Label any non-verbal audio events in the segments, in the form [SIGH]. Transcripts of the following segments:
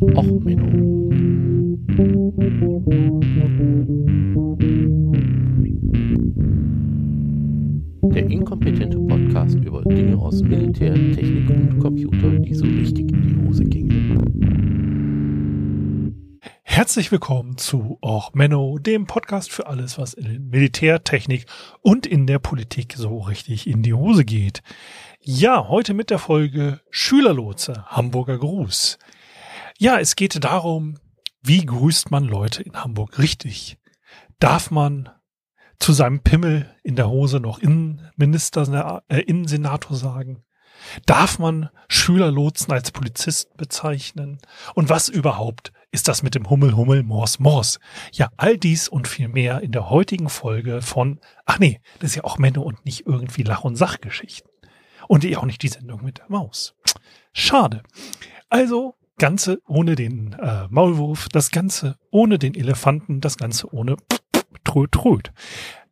Och, Menno. Der inkompetente Podcast über Dinge aus Militär, Technik und Computer, die so richtig in die Hose gingen. Herzlich willkommen zu Och Menno, dem Podcast für alles, was in Militär, Technik und in der Politik so richtig in die Hose geht. Ja, heute mit der Folge Schülerlotse, Hamburger Gruß. Ja, es geht darum, wie grüßt man Leute in Hamburg richtig? Darf man zu seinem Pimmel in der Hose noch Innenminister, äh, Innensenator sagen? Darf man Schülerlotsen als Polizist bezeichnen? Und was überhaupt ist das mit dem Hummel, Hummel, Mors, Mors? Ja, all dies und viel mehr in der heutigen Folge von, ach nee, das ist ja auch Männer und nicht irgendwie Lach- und Sachgeschichten. Und auch nicht die Sendung mit der Maus. Schade. Also, Ganze ohne den äh, Maulwurf, das Ganze ohne den Elefanten, das Ganze ohne Tröd, Tröd.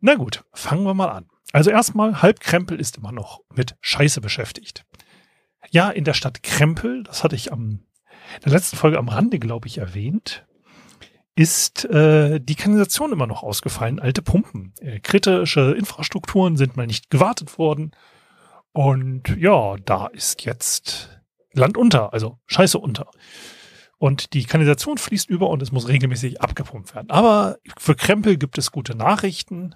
Na gut, fangen wir mal an. Also erstmal, halb Krempel ist immer noch mit Scheiße beschäftigt. Ja, in der Stadt Krempel, das hatte ich am in der letzten Folge am Rande, glaube ich, erwähnt, ist äh, die Kanalisation immer noch ausgefallen, alte Pumpen. Äh, kritische Infrastrukturen sind mal nicht gewartet worden. Und ja, da ist jetzt Land unter, also Scheiße unter. Und die Kanalisation fließt über und es muss regelmäßig abgepumpt werden. Aber für Krempel gibt es gute Nachrichten.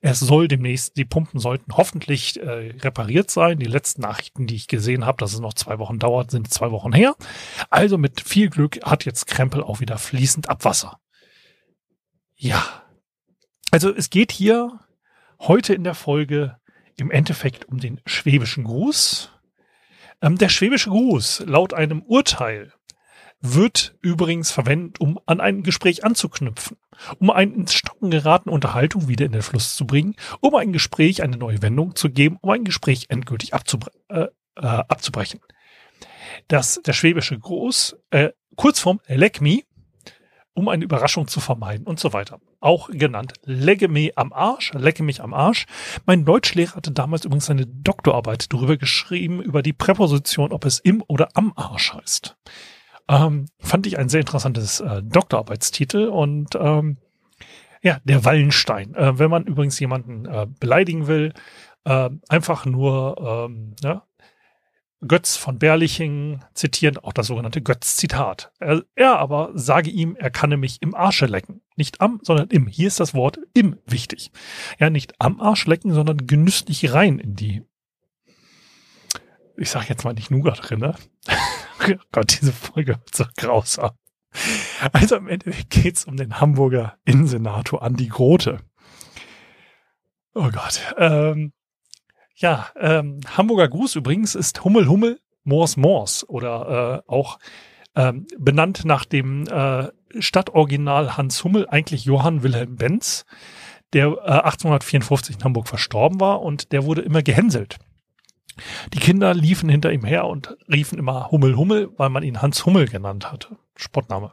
Es soll demnächst, die Pumpen sollten hoffentlich äh, repariert sein. Die letzten Nachrichten, die ich gesehen habe, dass es noch zwei Wochen dauert, sind zwei Wochen her. Also mit viel Glück hat jetzt Krempel auch wieder fließend Abwasser. Ja. Also es geht hier heute in der Folge im Endeffekt um den schwäbischen Gruß. Ähm, der schwäbische Gruß laut einem Urteil wird übrigens verwendet, um an ein Gespräch anzuknüpfen, um eine ins Stocken geratene Unterhaltung wieder in den Fluss zu bringen, um ein Gespräch eine neue Wendung zu geben, um ein Gespräch endgültig abzubre äh, äh, abzubrechen. Das, der schwäbische Gruß, äh, Kurzform Leck me, um eine Überraschung zu vermeiden und so weiter. Auch genannt Legge me am Arsch, lecke mich am Arsch. Mein Deutschlehrer hatte damals übrigens seine Doktorarbeit darüber geschrieben, über die Präposition, ob es im oder am Arsch heißt. Ähm, fand ich ein sehr interessantes äh, Doktorarbeitstitel und ähm, ja, der Wallenstein. Äh, wenn man übrigens jemanden äh, beleidigen will, äh, einfach nur ähm, ja, Götz von Berliching zitieren, auch das sogenannte Götz-Zitat. Er, er aber sage ihm, er kann nämlich im Arsche lecken. Nicht am, sondern im. Hier ist das Wort im wichtig. Ja, nicht am Arsch lecken, sondern genüsslich rein in die, ich sag jetzt mal nicht Nougat drin, ne? [LAUGHS] Gott, diese Folge wird so grausam. Also am Ende geht's um den Hamburger Innensenator Andi Grote. Oh Gott. Ähm, ja, ähm, Hamburger Gruß übrigens ist Hummel Hummel, Mors Mors oder äh, auch ähm, benannt nach dem äh, Stadtoriginal Hans Hummel, eigentlich Johann Wilhelm Benz, der äh, 1854 in Hamburg verstorben war und der wurde immer gehänselt. Die Kinder liefen hinter ihm her und riefen immer Hummel Hummel, weil man ihn Hans Hummel genannt hatte. Spottname.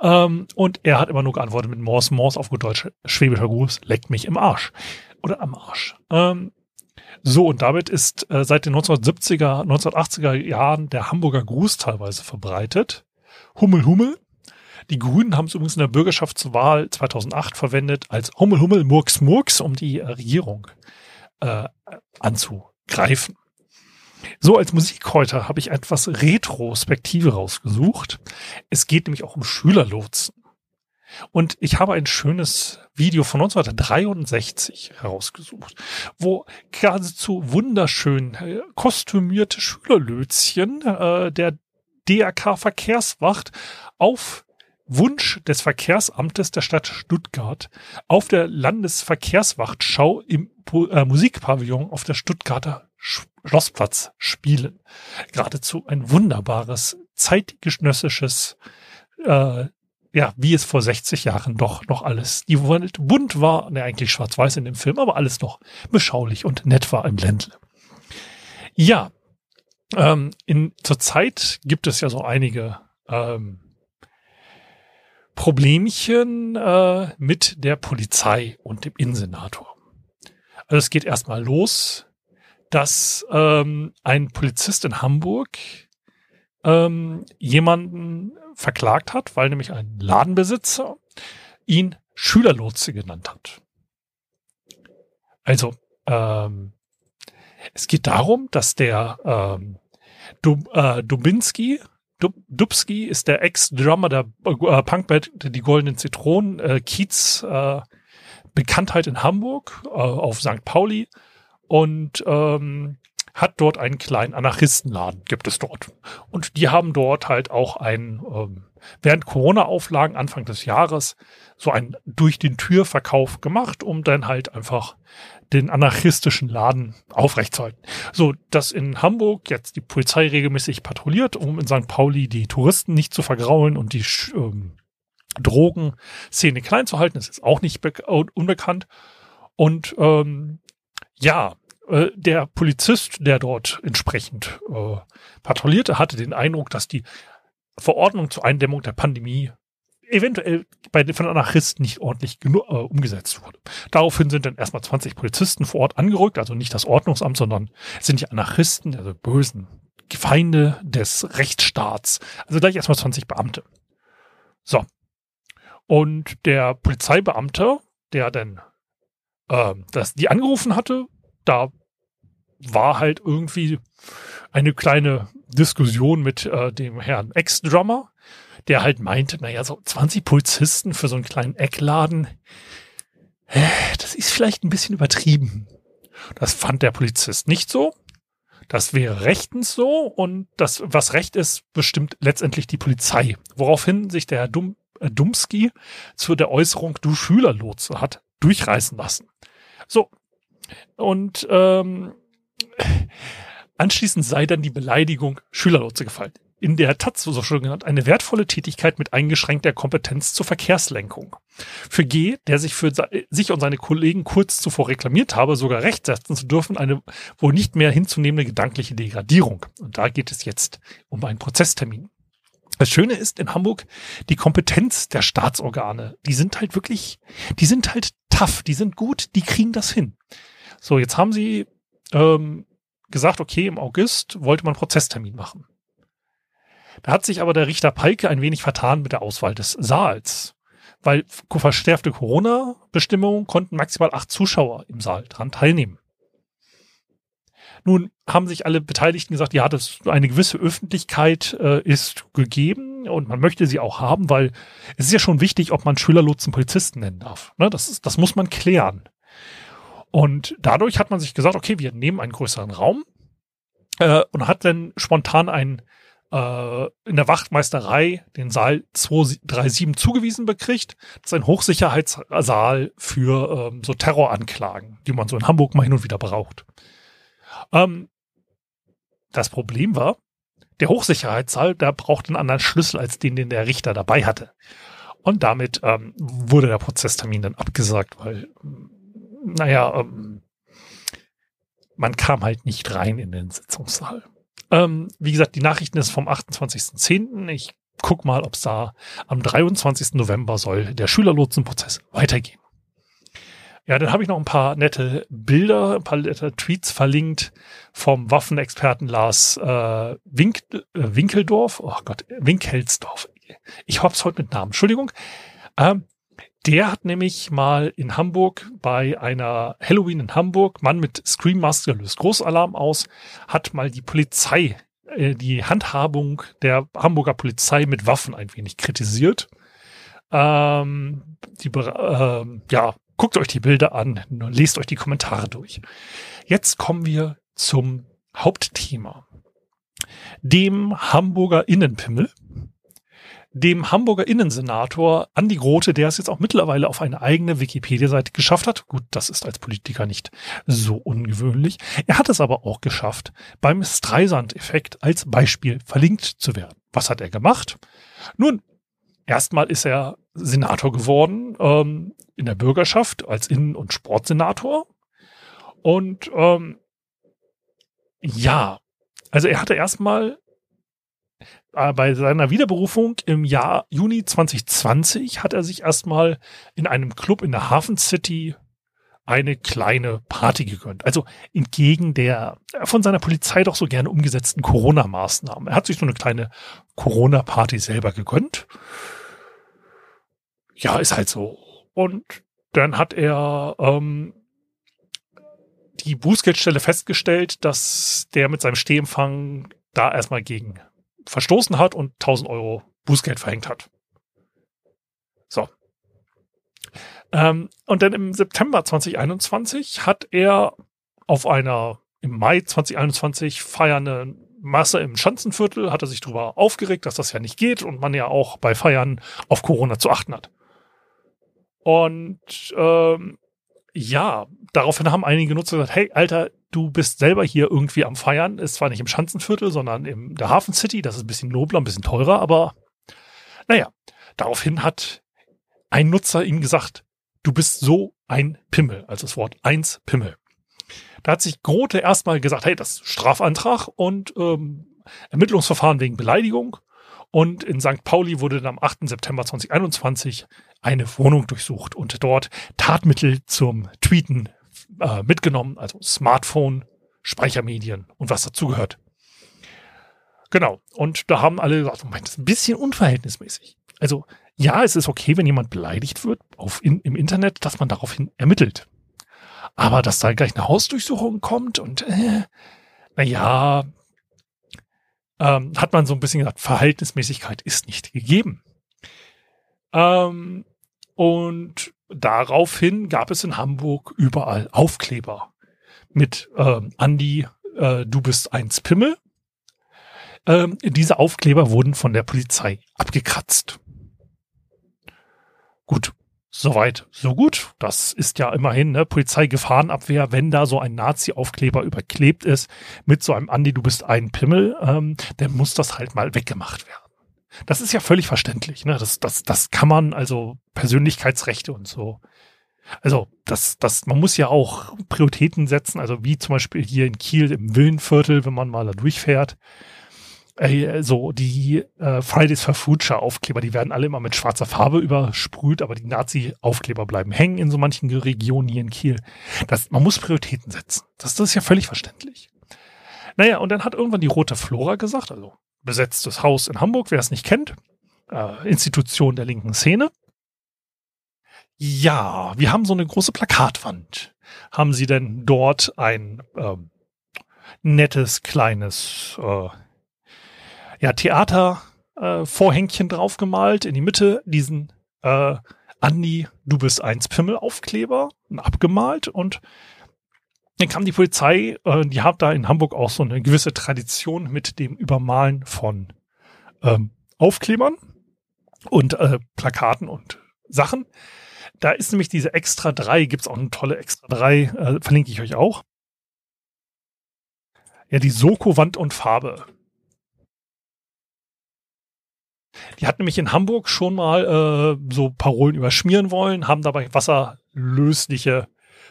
Ähm, und er hat immer nur geantwortet mit Mors Mors auf gut Deutsch, schwäbischer Gruß, leckt mich im Arsch. Oder am Arsch. Ähm, so, und damit ist äh, seit den 1970er, 1980er Jahren der Hamburger Gruß teilweise verbreitet. Hummel Hummel. Die Grünen haben es übrigens in der Bürgerschaftswahl 2008 verwendet als Hummel Hummel Murks Murks, um die äh, Regierung äh, anzugreifen. So, als Musik heute habe ich etwas Retrospektive rausgesucht. Es geht nämlich auch um Schülerlotsen. Und ich habe ein schönes Video von 1963 herausgesucht, wo geradezu wunderschön äh, kostümierte Schülerlötzchen äh, der DRK Verkehrswacht auf Wunsch des Verkehrsamtes der Stadt Stuttgart auf der Landesverkehrswachtschau im äh, Musikpavillon auf der Stuttgarter Schlossplatz spielen. Geradezu ein wunderbares, zeitgenössisches äh, ja, wie es vor 60 Jahren doch noch alles. Die Welt bunt war, ne, eigentlich schwarz-weiß in dem Film, aber alles noch beschaulich und nett war im Ländle. Ja, ähm, in, zur Zeit gibt es ja so einige ähm, Problemchen äh, mit der Polizei und dem Innensenator. Also es geht erstmal los, dass ähm, ein Polizist in Hamburg ähm, jemanden verklagt hat, weil nämlich ein Ladenbesitzer ihn Schülerlotse genannt hat. Also, ähm, es geht darum, dass der ähm, Dub, äh, Dubinski, Dub, Dubski ist der Ex-Drummer der äh, Punkband Die Goldenen Zitronen, äh, Kiez, äh, Bekanntheit in Hamburg, äh, auf St. Pauli und ähm, hat dort einen kleinen Anarchistenladen, gibt es dort. Und die haben dort halt auch ein, ähm, während Corona-Auflagen Anfang des Jahres, so ein durch den Türverkauf gemacht, um dann halt einfach den anarchistischen Laden aufrechtzuerhalten. So, dass in Hamburg jetzt die Polizei regelmäßig patrouilliert, um in St. Pauli die Touristen nicht zu vergraulen und die ähm, Drogenszene klein zu halten, ist auch nicht unbekannt. Und ähm, ja, äh, der Polizist, der dort entsprechend äh, patrouillierte, hatte den Eindruck, dass die Verordnung zur Eindämmung der Pandemie eventuell bei den von Anarchisten nicht ordentlich genug, äh, umgesetzt wurde. Daraufhin sind dann erstmal 20 Polizisten vor Ort angerückt, also nicht das Ordnungsamt, sondern es sind die Anarchisten, also bösen Feinde des Rechtsstaats. Also gleich erstmal 20 Beamte. So. Und der Polizeibeamte, der dann äh, das, die angerufen hatte, da war halt irgendwie eine kleine Diskussion mit äh, dem Herrn Ex-Drummer, der halt meinte, naja, so 20 Polizisten für so einen kleinen Eckladen, äh, das ist vielleicht ein bisschen übertrieben. Das fand der Polizist nicht so. Das wäre rechtens so und das, was recht ist, bestimmt letztendlich die Polizei. Woraufhin sich der Herr Dum, äh, Dumski zu der Äußerung du Schülerlotse hat durchreißen lassen. So. Und ähm, Anschließend sei dann die Beleidigung Schülerlotse gefallen. In der Taz, so schon genannt, eine wertvolle Tätigkeit mit eingeschränkter Kompetenz zur Verkehrslenkung. Für G, der sich für sich und seine Kollegen kurz zuvor reklamiert habe, sogar recht setzen zu dürfen, eine wohl nicht mehr hinzunehmende gedankliche Degradierung. Und da geht es jetzt um einen Prozesstermin. Das Schöne ist in Hamburg die Kompetenz der Staatsorgane. Die sind halt wirklich, die sind halt tough, die sind gut, die kriegen das hin. So, jetzt haben sie ähm, gesagt, okay, im August wollte man Prozesstermin machen. Da hat sich aber der Richter Palke ein wenig vertan mit der Auswahl des Saals, weil verstärkte Corona-Bestimmungen konnten maximal acht Zuschauer im Saal dran teilnehmen. Nun haben sich alle Beteiligten gesagt, ja, das eine gewisse Öffentlichkeit äh, ist gegeben und man möchte sie auch haben, weil es ist ja schon wichtig, ob man Schülerlotsen Polizisten nennen darf. Ne, das, ist, das muss man klären. Und dadurch hat man sich gesagt, okay, wir nehmen einen größeren Raum äh, und hat dann spontan einen äh, in der Wachtmeisterei den Saal 237 zugewiesen bekriegt. Das ist ein Hochsicherheitssaal für ähm, so Terroranklagen, die man so in Hamburg mal hin und wieder braucht. Ähm, das Problem war, der Hochsicherheitssaal, der braucht einen anderen Schlüssel als den, den der Richter dabei hatte. Und damit ähm, wurde der Prozesstermin dann abgesagt, weil naja, ähm, man kam halt nicht rein in den Sitzungssaal. Ähm, wie gesagt, die Nachrichten ist vom 28.10. Ich guck mal, ob es da am 23. November soll der Schülerlotsenprozess weitergehen. Ja, dann habe ich noch ein paar nette Bilder, ein paar nette Tweets verlinkt vom Waffenexperten Lars äh, Wink, äh, Winkeldorf. Oh Gott, Winkelsdorf. Ich hab's heute mit Namen. Entschuldigung. Ähm, der hat nämlich mal in Hamburg bei einer Halloween in Hamburg, Mann mit Scream Master löst Großalarm aus, hat mal die Polizei, äh, die Handhabung der Hamburger Polizei mit Waffen ein wenig kritisiert. Ähm, die, äh, ja, guckt euch die Bilder an, lest euch die Kommentare durch. Jetzt kommen wir zum Hauptthema. Dem Hamburger Innenpimmel dem Hamburger Innensenator Andi Grote, der es jetzt auch mittlerweile auf eine eigene Wikipedia-Seite geschafft hat. Gut, das ist als Politiker nicht so ungewöhnlich. Er hat es aber auch geschafft, beim Streisand-Effekt als Beispiel verlinkt zu werden. Was hat er gemacht? Nun, erstmal ist er Senator geworden ähm, in der Bürgerschaft als Innen- und Sportsenator. Und ähm, ja, also er hatte erstmal bei seiner Wiederberufung im Jahr Juni 2020 hat er sich erstmal in einem Club in der Hafen City eine kleine Party gegönnt. Also entgegen der von seiner Polizei doch so gerne umgesetzten Corona-Maßnahmen. Er hat sich so eine kleine Corona-Party selber gegönnt. Ja, ist halt so. Und dann hat er ähm, die Bußgeldstelle festgestellt, dass der mit seinem Stehempfang da erstmal gegen verstoßen hat und 1000 Euro Bußgeld verhängt hat. So. Ähm, und dann im September 2021 hat er auf einer im Mai 2021 feiernde Masse im Schanzenviertel, hat er sich darüber aufgeregt, dass das ja nicht geht und man ja auch bei Feiern auf Corona zu achten hat. Und ähm, ja, daraufhin haben einige Nutzer gesagt, hey, Alter, du bist selber hier irgendwie am Feiern, ist zwar nicht im Schanzenviertel, sondern in der Hafen City, das ist ein bisschen nobler, ein bisschen teurer, aber naja, daraufhin hat ein Nutzer ihm gesagt, du bist so ein Pimmel, also das Wort eins Pimmel. Da hat sich Grote erstmal gesagt, hey, das ist Strafantrag und ähm, Ermittlungsverfahren wegen Beleidigung. Und in St. Pauli wurde dann am 8. September 2021 eine Wohnung durchsucht und dort Tatmittel zum Tweeten äh, mitgenommen, also Smartphone, Speichermedien und was dazugehört. Genau. Und da haben alle gesagt, Moment, das ist ein bisschen unverhältnismäßig. Also ja, es ist okay, wenn jemand beleidigt wird auf in, im Internet, dass man daraufhin ermittelt. Aber dass da gleich eine Hausdurchsuchung kommt und äh, naja, ähm, hat man so ein bisschen gesagt, Verhältnismäßigkeit ist nicht gegeben. Ähm, und daraufhin gab es in Hamburg überall Aufkleber mit ähm, Andi, äh, du bist ein Pimmel. Ähm, diese Aufkleber wurden von der Polizei abgekratzt. Gut, soweit, so gut. Das ist ja immerhin ne, Polizeigefahrenabwehr, wenn da so ein Nazi-Aufkleber überklebt ist mit so einem Andi, du bist ein Pimmel, ähm, dann muss das halt mal weggemacht werden. Das ist ja völlig verständlich. Ne? Das, das, das kann man, also Persönlichkeitsrechte und so. Also, das, das, man muss ja auch Prioritäten setzen, also wie zum Beispiel hier in Kiel im Villenviertel, wenn man mal da durchfährt. Äh, so, die äh, Fridays for Future Aufkleber, die werden alle immer mit schwarzer Farbe übersprüht, aber die Nazi-Aufkleber bleiben hängen in so manchen Regionen hier in Kiel. Das, man muss Prioritäten setzen. Das, das ist ja völlig verständlich. Naja, und dann hat irgendwann die Rote Flora gesagt, also besetztes Haus in Hamburg, wer es nicht kennt, äh, Institution der linken Szene. Ja, wir haben so eine große Plakatwand. Haben Sie denn dort ein ähm, nettes kleines äh, ja, Theatervorhängchen äh, draufgemalt, in die Mitte diesen äh, Andi, du bist eins Pimmel Aufkleber abgemalt und dann kam die Polizei, äh, die hat da in Hamburg auch so eine gewisse Tradition mit dem Übermalen von ähm, Aufklebern und äh, Plakaten und Sachen. Da ist nämlich diese Extra 3, gibt es auch eine tolle Extra 3, äh, verlinke ich euch auch. Ja, die Soko Wand und Farbe. Die hat nämlich in Hamburg schon mal äh, so Parolen überschmieren wollen, haben dabei wasserlösliche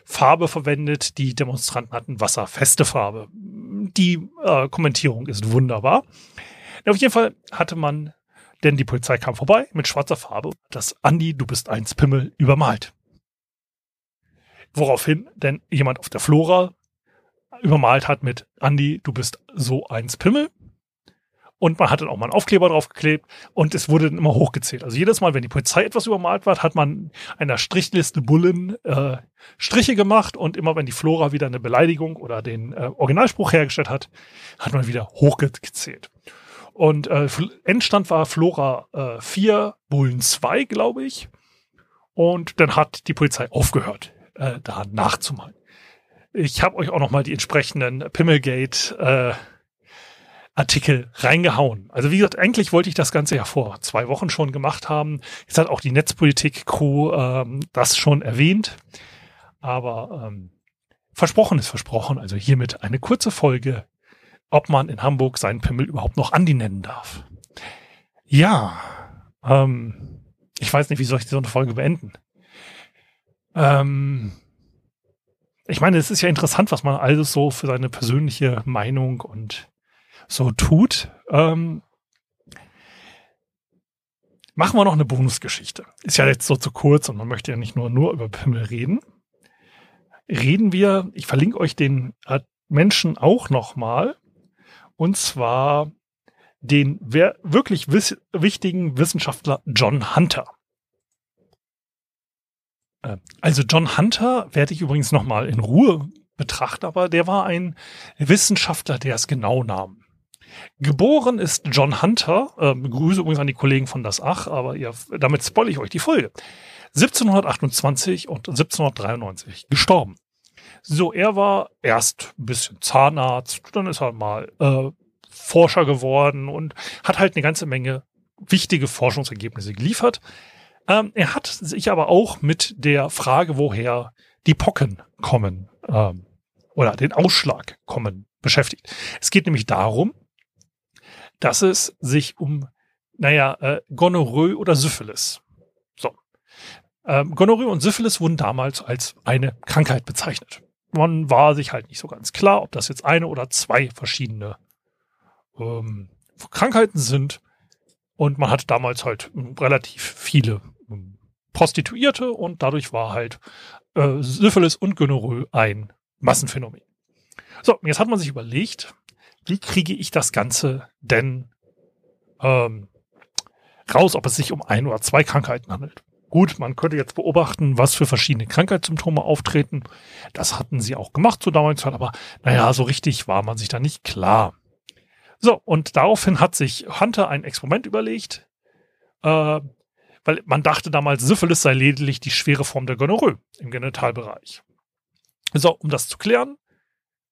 Farbe verwendet. Die Demonstranten hatten wasserfeste Farbe. Die äh, Kommentierung ist wunderbar. auf jeden Fall hatte man, denn die Polizei kam vorbei mit schwarzer Farbe, das Andi, du bist eins Pimmel übermalt. Woraufhin denn jemand auf der Flora übermalt hat mit Andi, du bist so eins Pimmel. Und man hat dann auch mal einen Aufkleber draufgeklebt und es wurde dann immer hochgezählt. Also jedes Mal, wenn die Polizei etwas übermalt war, hat man einer Strichliste Bullen äh, Striche gemacht und immer wenn die Flora wieder eine Beleidigung oder den äh, Originalspruch hergestellt hat, hat man wieder hochgezählt. Und äh, Endstand war Flora äh, 4, Bullen 2, glaube ich. Und dann hat die Polizei aufgehört, äh, da nachzumalen. Ich habe euch auch noch mal die entsprechenden Pimmelgate äh, Artikel reingehauen. Also wie gesagt, eigentlich wollte ich das Ganze ja vor zwei Wochen schon gemacht haben. Jetzt hat auch die Netzpolitik-Crew ähm, das schon erwähnt. Aber ähm, versprochen ist versprochen. Also hiermit eine kurze Folge, ob man in Hamburg seinen Pimmel überhaupt noch Andi nennen darf. Ja, ähm, ich weiß nicht, wie soll ich so eine Folge beenden. Ähm, ich meine, es ist ja interessant, was man alles so für seine persönliche Meinung und so tut. Ähm, machen wir noch eine Bonusgeschichte. Ist ja jetzt so zu kurz und man möchte ja nicht nur, nur über Pimmel reden. reden wir, ich verlinke euch den Menschen auch nochmal, und zwar den wirklich wiss wichtigen Wissenschaftler John Hunter. Äh, also John Hunter werde ich übrigens nochmal in Ruhe betrachten, aber der war ein Wissenschaftler, der es genau nahm. Geboren ist John Hunter, äh, Grüße übrigens an die Kollegen von Das Ach, aber ihr, damit spoil ich euch die Folge. 1728 und 1793 gestorben. So, er war erst ein bisschen Zahnarzt, dann ist er mal äh, Forscher geworden und hat halt eine ganze Menge wichtige Forschungsergebnisse geliefert. Ähm, er hat sich aber auch mit der Frage, woher die Pocken kommen ähm, oder den Ausschlag kommen, beschäftigt. Es geht nämlich darum, dass es sich um, naja, äh, Gonorrhoe oder Syphilis. So. Ähm, Gonorrhoe und Syphilis wurden damals als eine Krankheit bezeichnet. Man war sich halt nicht so ganz klar, ob das jetzt eine oder zwei verschiedene ähm, Krankheiten sind. Und man hatte damals halt relativ viele ähm, Prostituierte und dadurch war halt äh, Syphilis und Gonorrhoe ein Massenphänomen. So, jetzt hat man sich überlegt, wie kriege ich das Ganze denn ähm, raus, ob es sich um ein oder zwei Krankheiten handelt. Gut, man könnte jetzt beobachten, was für verschiedene Krankheitssymptome auftreten. Das hatten sie auch gemacht zur damaligen Zeit, aber naja, so richtig war man sich da nicht klar. So, und daraufhin hat sich Hunter ein Experiment überlegt, äh, weil man dachte damals, Syphilis sei lediglich die schwere Form der Gonorrhoe im Genitalbereich. So, um das zu klären,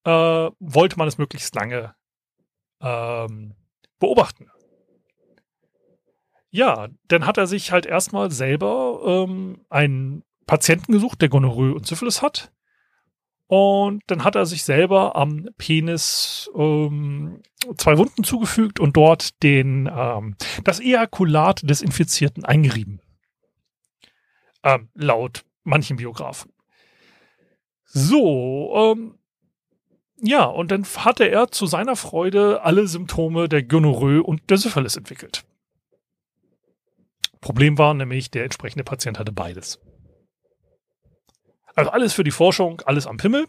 äh, wollte man es möglichst lange ähm, beobachten. Ja, dann hat er sich halt erstmal selber ähm, einen Patienten gesucht, der Gonorrhoe und Syphilis hat. Und dann hat er sich selber am Penis ähm, zwei Wunden zugefügt und dort den ähm, das Ejakulat des Infizierten eingerieben. Ähm, laut manchen Biografen. So, ähm, ja, und dann hatte er zu seiner Freude alle Symptome der Gonorrhoe und der Syphilis entwickelt. Problem war nämlich, der entsprechende Patient hatte beides. Also alles für die Forschung, alles am Pimmel.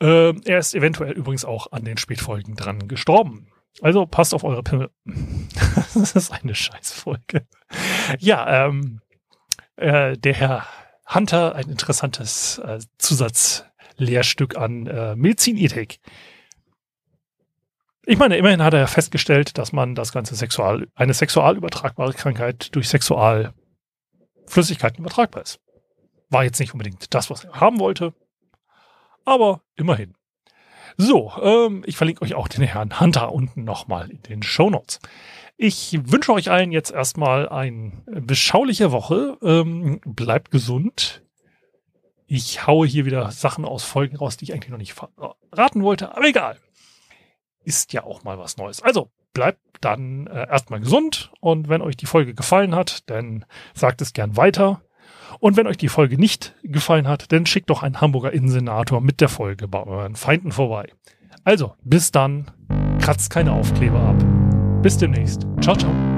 Äh, er ist eventuell übrigens auch an den Spätfolgen dran gestorben. Also passt auf eure Pimmel. [LAUGHS] das ist eine Scheißfolge. Ja, ähm, äh, der Herr Hunter, ein interessantes äh, Zusatz Lehrstück an äh, Medizinethik. Ich meine, immerhin hat er festgestellt, dass man das ganze Sexual, eine sexual übertragbare Krankheit durch Sexualflüssigkeiten übertragbar ist. War jetzt nicht unbedingt das, was er haben wollte, aber immerhin. So, ähm, ich verlinke euch auch den Herrn Hunter unten nochmal in den Show Notes. Ich wünsche euch allen jetzt erstmal eine beschauliche Woche. Ähm, bleibt gesund ich haue hier wieder Sachen aus Folgen raus, die ich eigentlich noch nicht raten wollte, aber egal. Ist ja auch mal was Neues. Also bleibt dann äh, erstmal gesund und wenn euch die Folge gefallen hat, dann sagt es gern weiter. Und wenn euch die Folge nicht gefallen hat, dann schickt doch einen Hamburger Innensenator mit der Folge bei euren Feinden vorbei. Also, bis dann. Kratzt keine Aufkleber ab. Bis demnächst. Ciao, ciao.